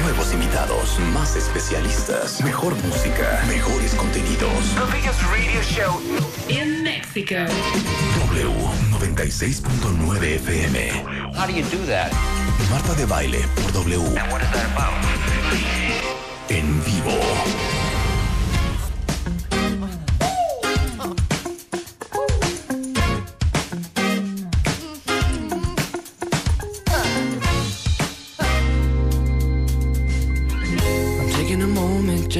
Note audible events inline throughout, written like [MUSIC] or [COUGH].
Nuevos invitados, más especialistas, mejor música, mejores contenidos. The biggest radio show. In Mexico. W96.9 FM. How do you do that? Marta de baile por W. And what is that about? En vivo.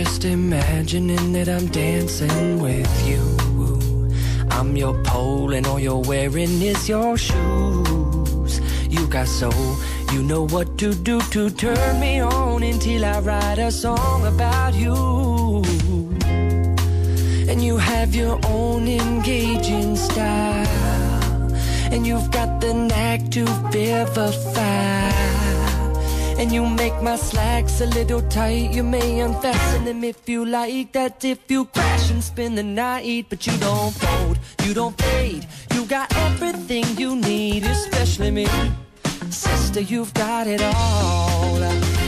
Just imagining that I'm dancing with you. I'm your pole and all you're wearing is your shoes. You got soul, you know what to do to turn me on until I write a song about you. And you have your own engaging style. And you've got the knack to vivify. And you make my slacks a little tight. You may unfasten them if you like. That if you crash and spend the night, but you don't fold, you don't fade. You got everything you need, especially me. Sister, you've got it all.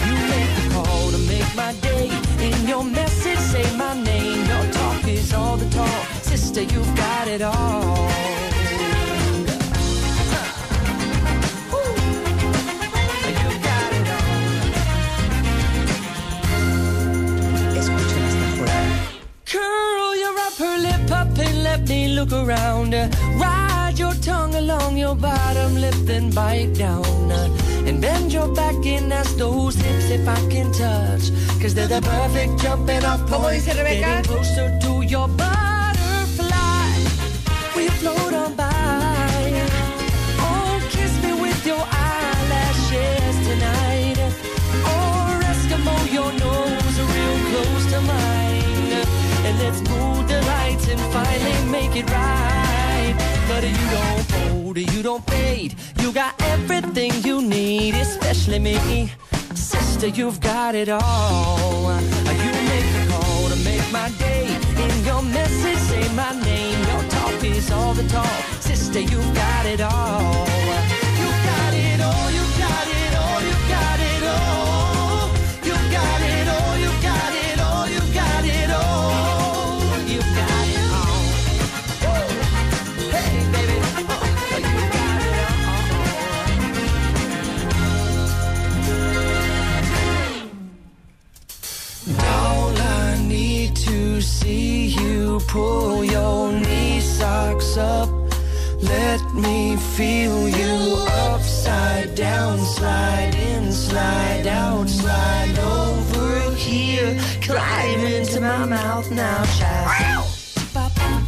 You make the call to make my day. In your message, say my name. Your talk is all the talk. Sister, you've got it all. Let me look around. Uh, ride your tongue along your bottom lip, then bite down. Uh, and bend your back and ask those hips if I can touch. Cause they're the perfect jumping off ¿Cómo point. Getting closer to your butterfly. We float especially me. Sister, you've got it all. You make the call to make my day. In your message, say my name. Your talk is all the talk. Sister, you've got it all. You've got it all, you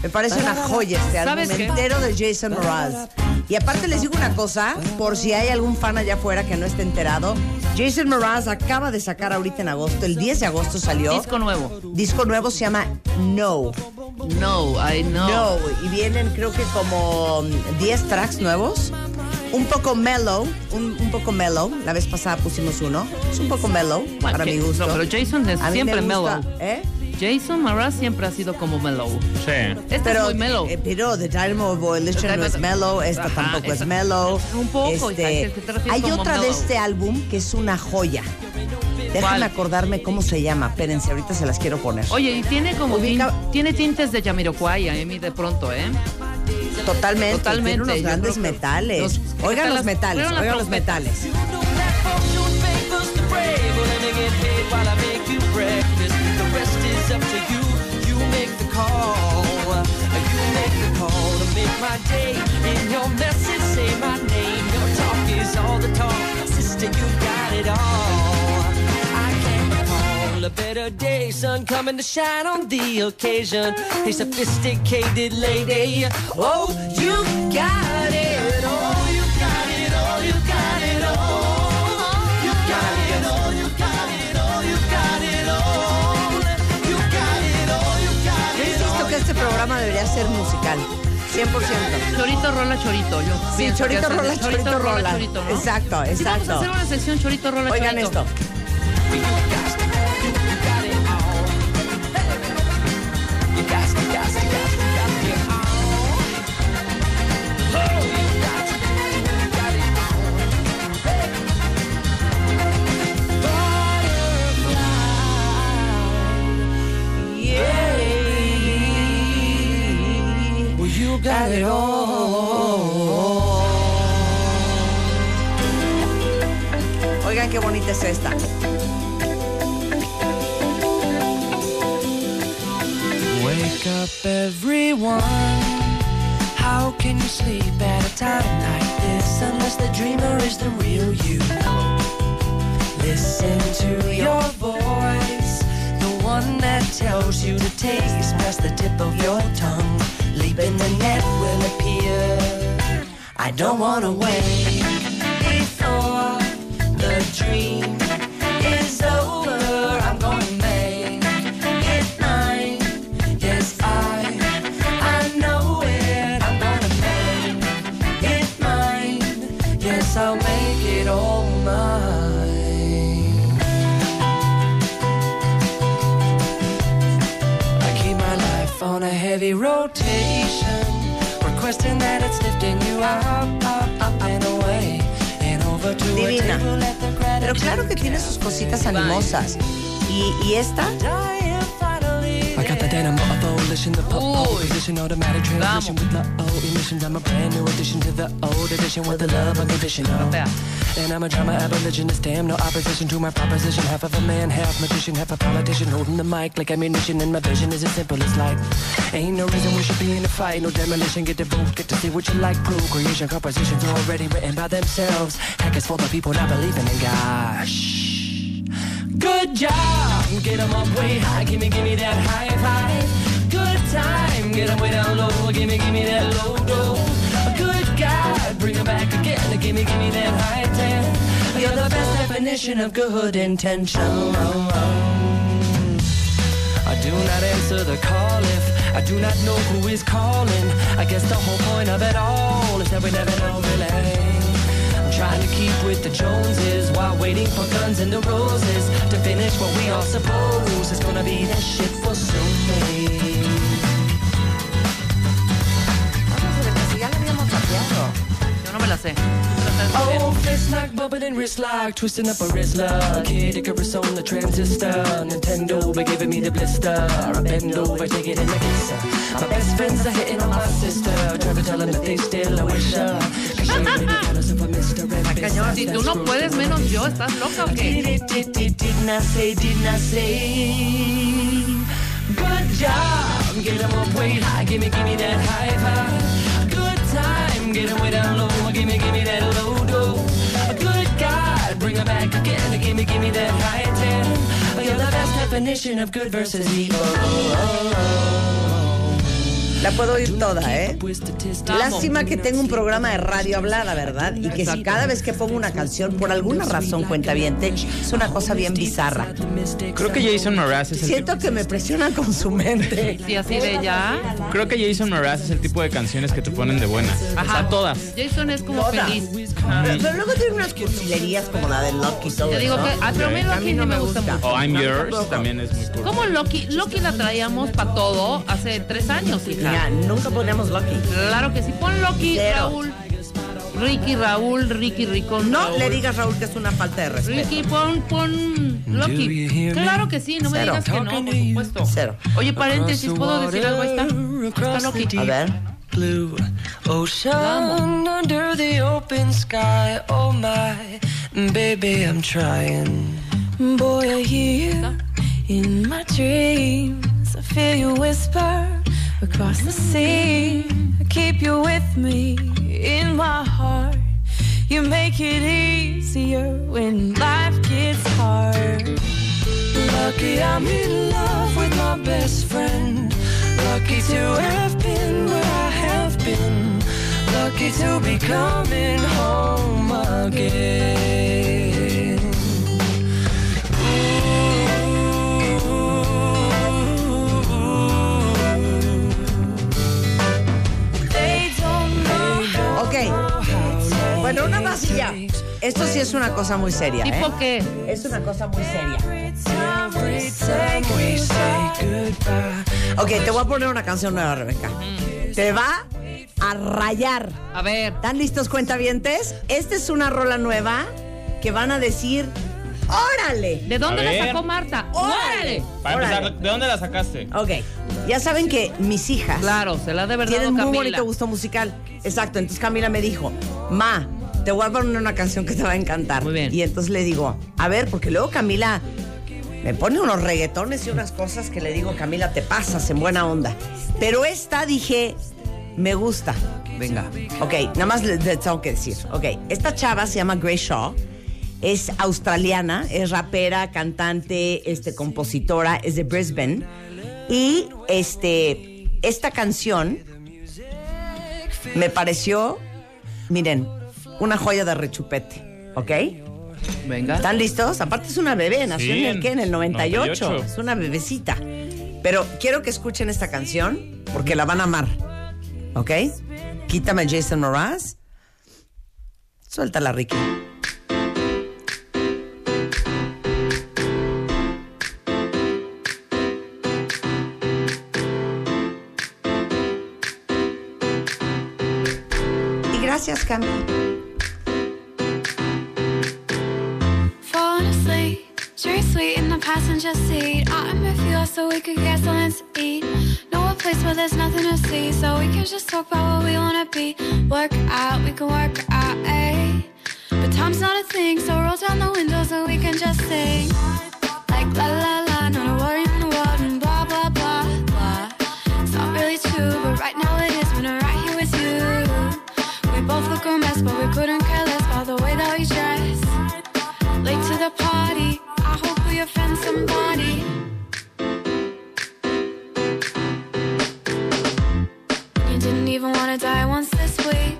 Me parece una joya este álbum entero de Jason Mraz. Y aparte les digo una cosa, por si hay algún fan allá afuera que no esté enterado, Jason Mraz acaba de sacar ahorita en agosto, el 10 de agosto salió. Disco nuevo. Disco nuevo se llama No. No, I know. No. Y vienen creo que como mm, 10 tracks nuevos. Un poco mellow, un, un poco mellow. La vez pasada pusimos uno. Es un poco mellow Bueno, para que- mi gusto. No, pero Jason es siempre me gusta, mellow. ¿eh? Jason Mraz siempre ha sido como mellow. Sí. Este Pero, es muy mellow. eh, pero The Dynamo Volition no es mellow, esta Ajá, tampoco es esa- mellow. Un poco, Este, hija, es hay otra de este álbum que es una joya. Déjenme ¿Cuál? acordarme cómo se llama. Espérense, ahorita se las quiero poner. Oye, y tiene como Ubica- tin- tiene tintes de Jamiroquai a mí de pronto, ¿eh? Totalmente. Totalmente, Tiene unos grandes metales. los- ¿qué oigan los las- metales, las oigan los metales. Fortune favors the is up to you. You make the call. You make the call to make my day. In your message, say my name. Your talk is all the talk. Sister, you got it all. I can't recall a better day. Sun coming to shine on the occasion. A sophisticated lady. Oh, you got programa debería ser musical. 100%. Chorito, rola, chorito. Yo Sí, chorito, rola, chorito, rola. chorito, ¿no? Exacto, Sí, vamos a exacto. hacer una sección chorito, rola, Oigan chorito. esto. Got it all. Oigan qué bonita es esta. Wake up, everyone. How can you sleep at a time like this unless the dreamer is the real you? Listen to your voice, the one that tells you to taste past the tip of your tongue. In the net will appear. I don't wanna wait before the dream is over. I'm gonna make it mine. Yes, I, I know it. I'm gonna make it mine. Yes, I'll make it all mine. I keep my life on a heavy rotation, Divina. Pero claro que tiene sus cositas animosas. Y, y esta, abolition, the pole Uy. position, automatic transmission Vamos. with low emissions. I'm a brand new addition to the old edition with the love unconditional. And I'm a drama abolitionist, damn, no opposition to my proposition. Half of a man, half magician, half a politician, holding the mic like ammunition. And my vision is as simple as light. Ain't no reason we should be in a fight, no demolition. Get the vote, get to see what you like. Procreation, compositions already written by themselves. Hack is for the people not believing in God. Shh. Good job, get 'em up way high, gimme, gimme that high five. Good time, get way down low, gimme, gimme that low low. Good God, bring 'em back again, gimme, gimme that high ten. You're the best definition of good intention. I do not answer the call if I do not know who is calling. I guess the whole point of it all is that we never know really. I'm trying to keep with the Joneses while waiting for guns and the roses to finish what we all suppose is gonna be that shit for soon. Yo no me la sé. ¿Me la sabes Oh, fist lock, bubbling wrist lock, twisting up a wrist lock. Kid Icarus on the transistor. Nintendo, by giving me the blister. I bend over, take it in the kisser. My best friends are hitting on my sister. Trying to tell them that they still a wish her. Cause she already got us for Mr. and Cañón, si tú no puedes menos yo, ¿estás loca o qué? Did, did, did, didn't I say, didn't say? Good job, get 'em up way high, gimme, gimme that high five. Good time, get 'em way down low, gimme, gimme that low low. Good God, bring 'em back again, gimme, gimme that high ten. You're the best definition of good versus evil. La puedo oír toda, ¿eh? Statistics. Lástima que tengo un programa de radio hablada, ¿verdad? Y que si cada vez que pongo una canción, por alguna razón cuenta bien, es una cosa bien bizarra. Creo que Jason Mraz es el Siento que me presionan con su mente. [LAUGHS] Sí, así de ya. creo que Jason Mraz es el tipo de canciones que te ponen de buenas. O sea, todas. Jason es como Todas. feliz. Pero, pero luego tiene unas cursilerías como la de Lucky y todo Te digo eso. que a pero a mí Loki no me gusta gusta. mucho. O I'm Yours también es muy cool. ¿Cómo Loki? Loki la traíamos para todo hace tres años, hija. Mira, nunca ponemos Lucky. Claro que sí. Pon Loki, Cero. Raúl. Ricky, Raúl, Ricky, Ricón. No Raúl. le digas, Raúl, que es una falta de respeto. Ricky, pon, pon Loki. Claro que sí, no me Cero. digas que no, por supuesto. Cero. Oye, paréntesis, ¿puedo decir algo? Ahí está. Está Loki. A ver. blue ocean under the open sky. Oh my, baby, I'm trying. Boy, I hear you in my dreams. I feel you whisper across the sea. I keep you with me in my heart. You make it easier when life gets hard. Lucky I'm in love with my best friend. Lucky to have been where I have been. Lucky to be coming home again. Esto sí es una cosa muy seria. ¿Tipo ¿eh? qué? Es una cosa muy seria. Ok, te voy a poner una canción nueva, Rebeca. Te va a rayar. A ver. ¿Están listos, cuentavientes? Esta es una rola nueva que van a decir, ¡órale! ¿De dónde la sacó Marta? ¡Órale! Para Órale. empezar, ¿de dónde la sacaste? Ok, ya saben que mis hijas Claro, se la de verdad tienen muy Camila. bonito gusto musical. Exacto, entonces Camila me dijo, Ma, te voy a poner una canción que te va a encantar. Muy bien. Y entonces le digo, a ver, porque luego Camila me pone unos reggaetones y unas cosas que le digo, Camila, te pasas en buena onda. Pero esta dije, me gusta. Venga. Ok, nada más les, les tengo que decir. Ok, esta chava se llama Grace Shaw. Es australiana, es rapera, cantante, este, compositora, es de Brisbane. Y este, esta canción me pareció, miren, una joya de rechupete. ¿Ok? Venga. ¿Están listos? Aparte es una bebé, nació Sí, en el, ¿qué? En el 98. 98. Es una bebecita. Pero quiero que escuchen esta canción porque la van a amar. ¿Ok? Quítame Jason Mraz. Suéltala, Ricky. Y gracias, Cami. Passenger seat. I'm miss you so we could get something to eat. Know a place where there's nothing to see, so we can just talk about what we wanna be. Work out, we can work out, eh? But time's not a thing, so roll down the windows and we can just sing. Like la la la, not a worry in the world, and blah blah blah blah. It's not really true, but right now it is when I'm right here with you. We both look a mess, but we couldn't care less about the way that we dress. Late to the party, we somebody. You didn't even wanna die once this week.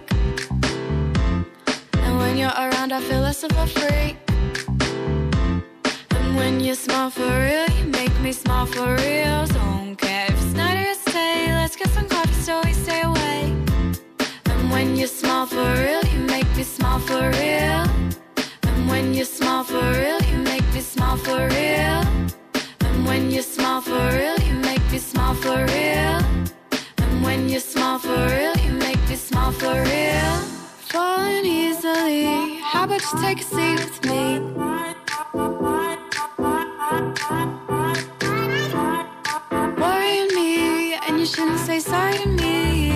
And when you're around, I feel less of a freak. And when you smile for real, you make me smile for real. Don't care if it's night or day. Let's get some coffee so we stay. And when you smile for real, take a seat with me? Worrying me, and you shouldn't say sorry to me.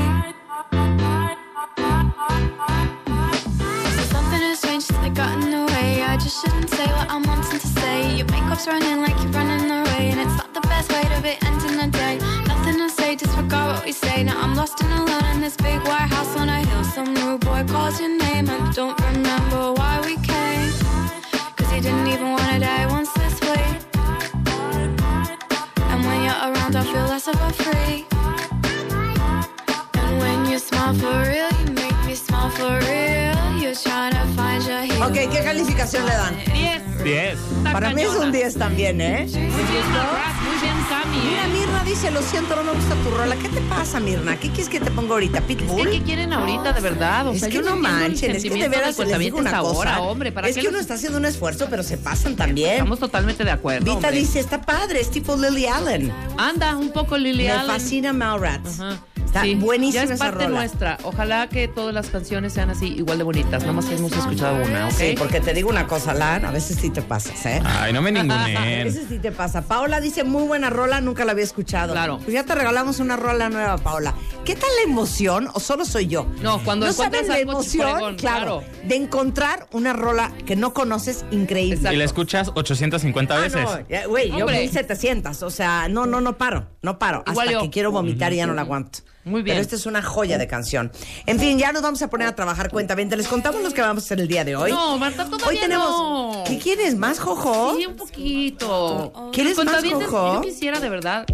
So something has changed since I got in the way. I just shouldn't say what I'm wanting to say. Your makeup's running like you're running away, and it's not the best way to be ending the day. Nothing to say, disregard what we say. Now I'm lost and alone in this big white house on a hill. Some rude boy calls your name, I don't feel less of a freak. And when you smile for real, you make me smile for real. Ok, ¿qué calificación le dan? 10. 10. Está Para mí es un 10 también, ¿eh? Muy bien, Cami. Mira, ¿eh? Mirna dice, lo siento, no me gusta tu rola. ¿Qué te pasa, Mirna? ¿Qué quieres que te ponga ahorita? ¿Pitbull? Es que quieren ahorita, de verdad. O Es que yo no manchen, es que de veras se les digo una cosa. hombre. ¿para es qué que los- uno está haciendo un esfuerzo, pero se pasan también. Estamos totalmente de acuerdo. Vita hombre. dice, está padre, es tipo Lily Allen. Anda, un poco Lily Me Allen. fascina Mallrats. Ajá. Está Sí, buenísima Ya es esa parte rola. nuestra. Ojalá que todas las canciones sean así, igual de bonitas. Nada más que hemos escuchado una, ¿ok? Sí, porque te digo una cosa, Lan, a veces sí te pasas, ¿eh? Ay, no me [LAUGHS] A ningunen. veces sí te pasa. Paola dice, muy buena rola, nunca la había escuchado. Claro. Pues ya te regalamos una rola nueva, Paola. ¿Qué tal la emoción o solo soy yo? No, cuando ¿No encuentras saben la emoción, claro, claro. de encontrar una rola que no conoces increíble. Exacto. Y la escuchas 850 Ah, veces. no, güey, yo Hombre. 1700, o sea, no, no, no paro, no paro, Igual hasta yo. que quiero vomitar y ya no la aguanto. Muy bien. Pero esta es una joya de canción. En fin, ya nos vamos a poner a trabajar cuenta Les contamos los que vamos a hacer el día de hoy. No, Marta, todavía Hoy tenemos. no. ¿Qué quieres más, Jojo? Sí, un poquito. ¿Quieres más, Jojo? Yo quisiera de verdad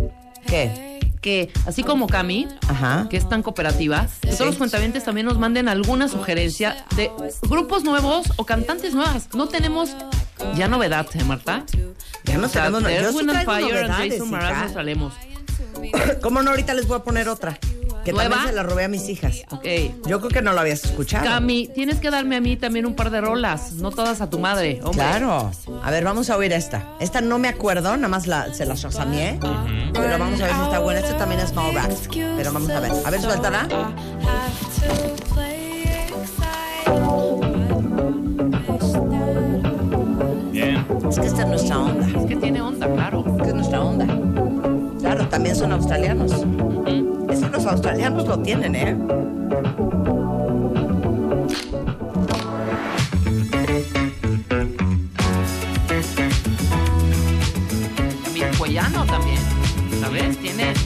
¿Qué? que, así como Cami, Ajá. que es tan cooperativa, que todos los cuentavientes también nos manden alguna sugerencia de grupos nuevos o cantantes nuevas. No tenemos ya novedad, ¿eh, Marta? Ya no O sea, tenemos no- de Yo Earth, sí Wind and traigo Fire and Jason nos salemos. [COUGHS] ¿Cómo no? Ahorita les voy a poner otra. Que ¿Nueva? también se la robé a mis hijas. Ok. Yo creo que no lo habías escuchado. Cami, tienes que darme a mí también un par de rolas, no todas a tu madre. Hombre. Claro. A ver, vamos a oír esta. Esta no me acuerdo, nada más la, se la chasameé. Pero vamos a ver si está buena. Esta también es small rap. Pero vamos a ver. A ver, suéltala. Bien. Es que esta es nuestra onda. Es que tiene onda, claro. Es que es nuestra onda. Claro, también son australianos. Los australianos lo tienen, ¿eh? También, ¿sabes? Tiene...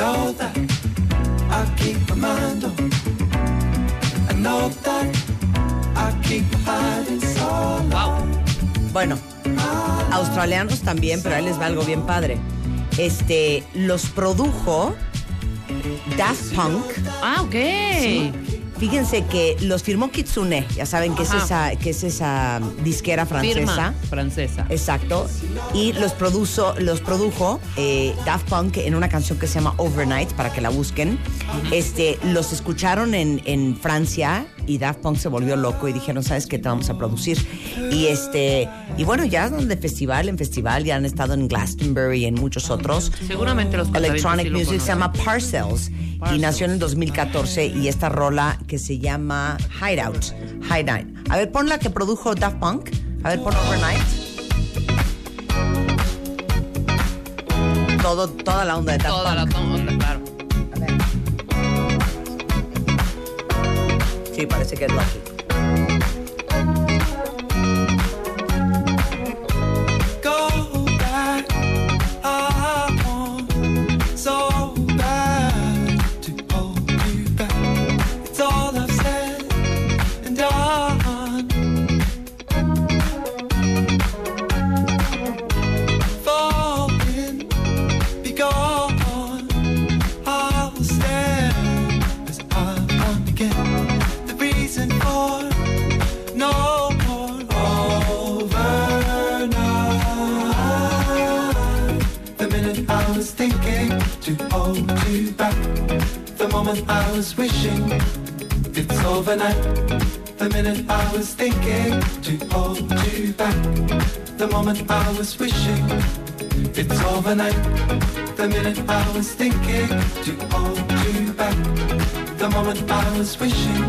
know that I keep my mind on. I know that I keep hiding so long. Bueno, australianos también, pero ahí les va algo bien padre. Este, los produjo Daft Punk. Ah, ok. Fíjense que los firmó Kitsune, ya saben que es esa, que es esa disquera francesa. Firma francesa. Exacto. Y los, produzo, los produjo eh, Daft Punk en una canción que se llama Overnight, para que la busquen. este, los escucharon en, en Francia y Daft Punk se volvió loco y dijeron, ¿sabes qué te vamos a producir? Y este y bueno, ya de festival en festival, ya han estado en Glastonbury y en muchos otros. Seguramente los Electronic sí lo Music se llama Parcells, y nació en el 2014 y esta rola que se llama Hideout. Hideout. A ver, pon la que produjo Daft Punk. A ver, pon Overnight. Todo, toda la onda de Daft Toda la Punk. onda, claro. Sí, parece que es Lucky. Moment I was wishing it's overnight. The minute I was thinking to hold you back. The moment I was wishing it's overnight. The minute I was thinking to hold you back. The moment I was wishing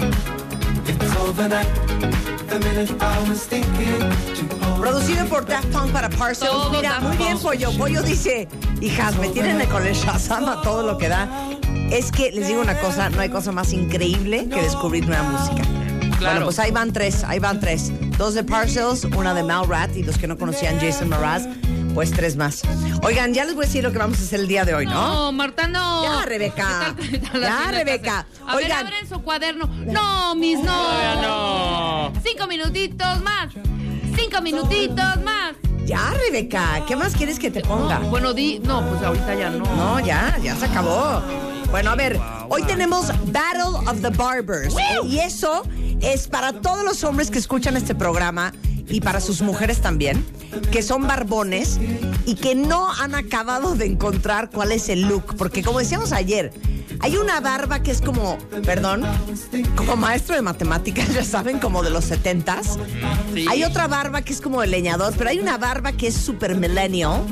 it's overnight. The minute I was thinking to hold Producido por Daft Punk para Parcels. Mira, muy bien, Pollo. Pollo dice, hijas, me tienen con el Shazam a todo lo que da. Es que les digo una cosa, no hay cosa más increíble que descubrir nueva música. Claro. Bueno, pues ahí van tres, ahí van tres. Dos de Parcels, una de Malrat y los que no conocían Jason Mraz, pues tres más. Oigan, ya les voy a decir lo que vamos a hacer el día de hoy, ¿no? No, Marta, no. Ya, Rebeca. ¿Qué tal- qué tal la Ya, Rebeca. A ver, Oigan. abren su cuaderno. No, mis no. No. Cinco minutitos más. Cinco minutitos más. Ya, Rebeca, ¿qué más quieres que te ponga? No, bueno, di. No, pues ahorita ya no. No, ya, ya se acabó. Bueno, a ver, hoy tenemos Battle of the Barbers. eh, y eso es para todos los hombres que escuchan este programa y para sus mujeres también, que son barbones y que no han acabado de encontrar cuál es el look. Porque como decíamos ayer, Hay una barba que es como, perdón, como maestro de matemáticas, [LAUGHS] ya saben, como de los setentas. Sí. Hay otra barba que es como de leñador, pero hay una barba que es super millennial.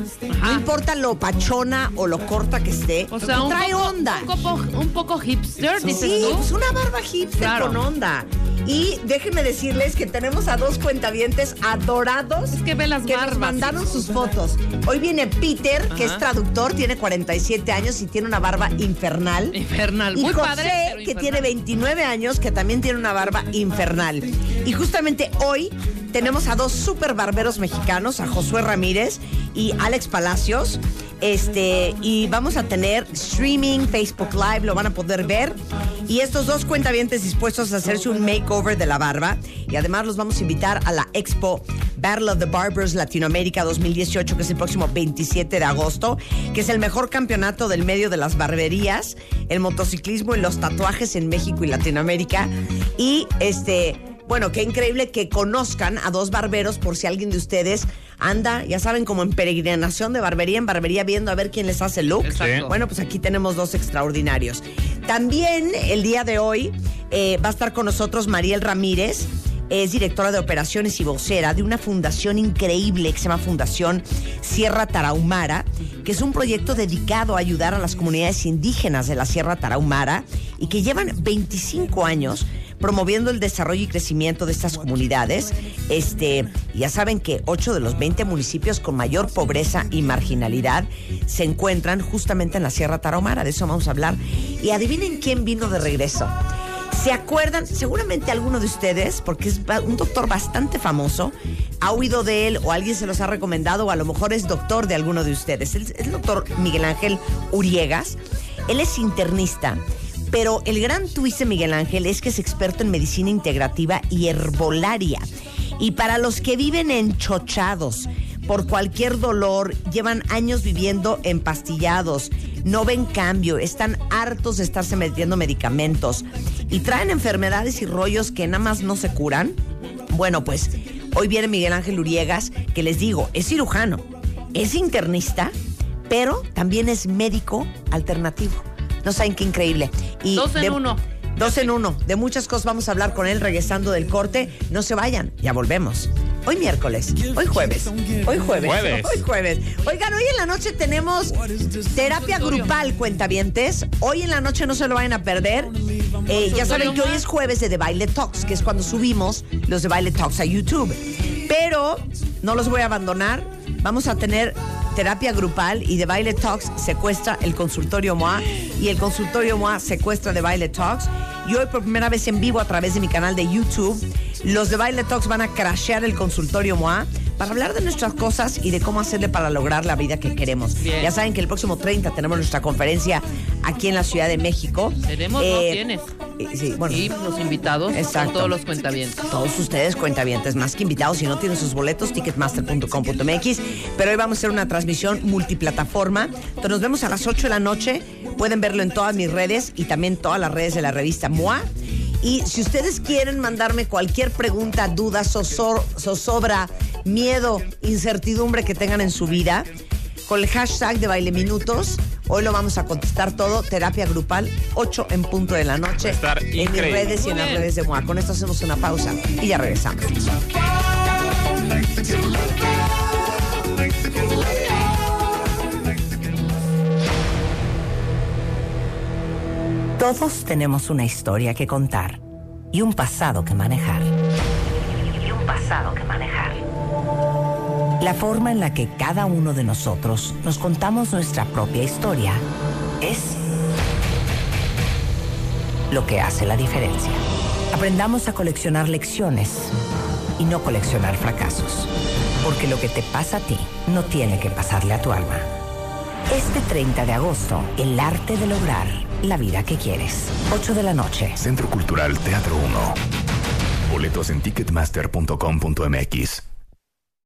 No importa lo pachona o lo corta que esté, O sea, un trae poco, onda. Un poco, un poco hipster, dices Sí, tú. pues una barba hipster Claro. con onda. Y déjenme decirles que tenemos a dos cuentavientes adorados Es que ve las que nos mandaron sus fotos. Hoy viene Peter, que es traductor, tiene 47 años y tiene una barba infernal. Infernal. Y Muy José, padre. pero que infernal. tiene 29 años, que también tiene una barba infernal. Y justamente hoy tenemos a dos super barberos mexicanos, a Josué Ramírez y Alex Palacios. Este, y vamos a tener streaming, Facebook Live, lo van a poder ver. Y estos dos cuentavientes dispuestos a hacerse un makeover de la barba. Y además los vamos a invitar a la Expo Battle of the Barbers Latinoamérica 2018, que es el próximo 27 de agosto, que es el mejor campeonato del medio de las barberías, el motociclismo y los tatuajes en México y Latinoamérica. Y este, bueno, qué increíble que conozcan a dos barberos por si alguien de ustedes anda, ya saben, como en peregrinación de barbería en barbería viendo a ver quién les hace look. Exacto. Bueno, pues aquí tenemos dos extraordinarios. También el día de hoy eh, va a estar con nosotros Mariel Ramírez. Es directora de operaciones y vocera de una fundación increíble que se llama Fundación Sierra Tarahumara, que es un proyecto dedicado a ayudar a las comunidades indígenas de la Sierra Tarahumara y que llevan 25 años promoviendo el desarrollo y crecimiento de estas comunidades. Este, ya saben que 8 de los 20 municipios con mayor pobreza y marginalidad se encuentran justamente en la Sierra Tarahumara, de eso vamos a hablar. Y adivinen quién vino de regreso. ¿Se acuerdan? Seguramente alguno de ustedes, porque es un doctor bastante famoso, ha oído de él o alguien se los ha recomendado o a lo mejor es doctor de alguno de ustedes. Es el doctor Miguel Ángel Uriegas. Él es internista, pero el gran twist de Miguel Ángel es que es experto en medicina integrativa y herbolaria. Y para los que viven enchochados por cualquier dolor, llevan años viviendo empastillados, no ven cambio, están hartos de estarse metiendo medicamentos y traen enfermedades y rollos que nada más no se curan. Bueno, pues hoy viene Miguel Ángel Uriegas, que les digo, es cirujano, es internista, pero también es médico alternativo. No saben qué increíble. Y Dos en de- uno. Dos en uno. De muchas cosas vamos a hablar con él regresando del corte. No se vayan, ya volvemos. Hoy miércoles, hoy jueves, hoy jueves, Jueves. hoy jueves. Oigan, hoy en la noche tenemos terapia grupal, cuentavientes. Hoy en la noche no se lo vayan a perder. Eh, ya saben que hoy es jueves de The Baile Talks, que es cuando subimos los de Baile Talks a YouTube. Pero no los voy a abandonar. Vamos a tener terapia grupal y The Baile Talks secuestra el consultorio MOA y el consultorio MOA secuestra The Baile Talks. Y hoy por primera vez en vivo a través de mi canal de YouTube, los de Baile Talks van a crashear el consultorio MOA para hablar de nuestras cosas y de cómo hacerle para lograr la vida que queremos. Bien. Ya saben que el próximo 30 tenemos nuestra conferencia aquí en la Ciudad de México. Tenemos, Eh, tienes. Eh, Sí, bueno. Y los invitados Exacto. son todos los cuentavientes. Todos ustedes cuentavientes, más que invitados, si no tienen sus boletos, ticketmaster.com.mx. Pero hoy vamos a hacer una transmisión multiplataforma. Entonces nos vemos a las 8 de la noche. Pueden verlo en todas mis redes y también todas las redes de la revista MOA. Y si ustedes quieren mandarme cualquier pregunta, duda, zozobra, miedo, incertidumbre que tengan en su vida, con el hashtag de Baile Minutos, hoy lo vamos a contestar todo. Terapia grupal, 8 en punto de la noche. Estar en mis redes y en las redes de MOA. Con esto hacemos una pausa y ya regresamos. Todos tenemos una historia que contar y un pasado que manejar. Y un pasado que manejar. La forma en la que cada uno de nosotros nos contamos nuestra propia historia es lo que hace la diferencia. Aprendamos a coleccionar lecciones y no coleccionar fracasos. Porque lo que te pasa a ti no tiene que pasarle a tu alma. Este 30 de agosto, el arte de lograr la vida que quieres. 8 de la noche. Centro Cultural Teatro 1. Boletos en ticketmaster.com.mx.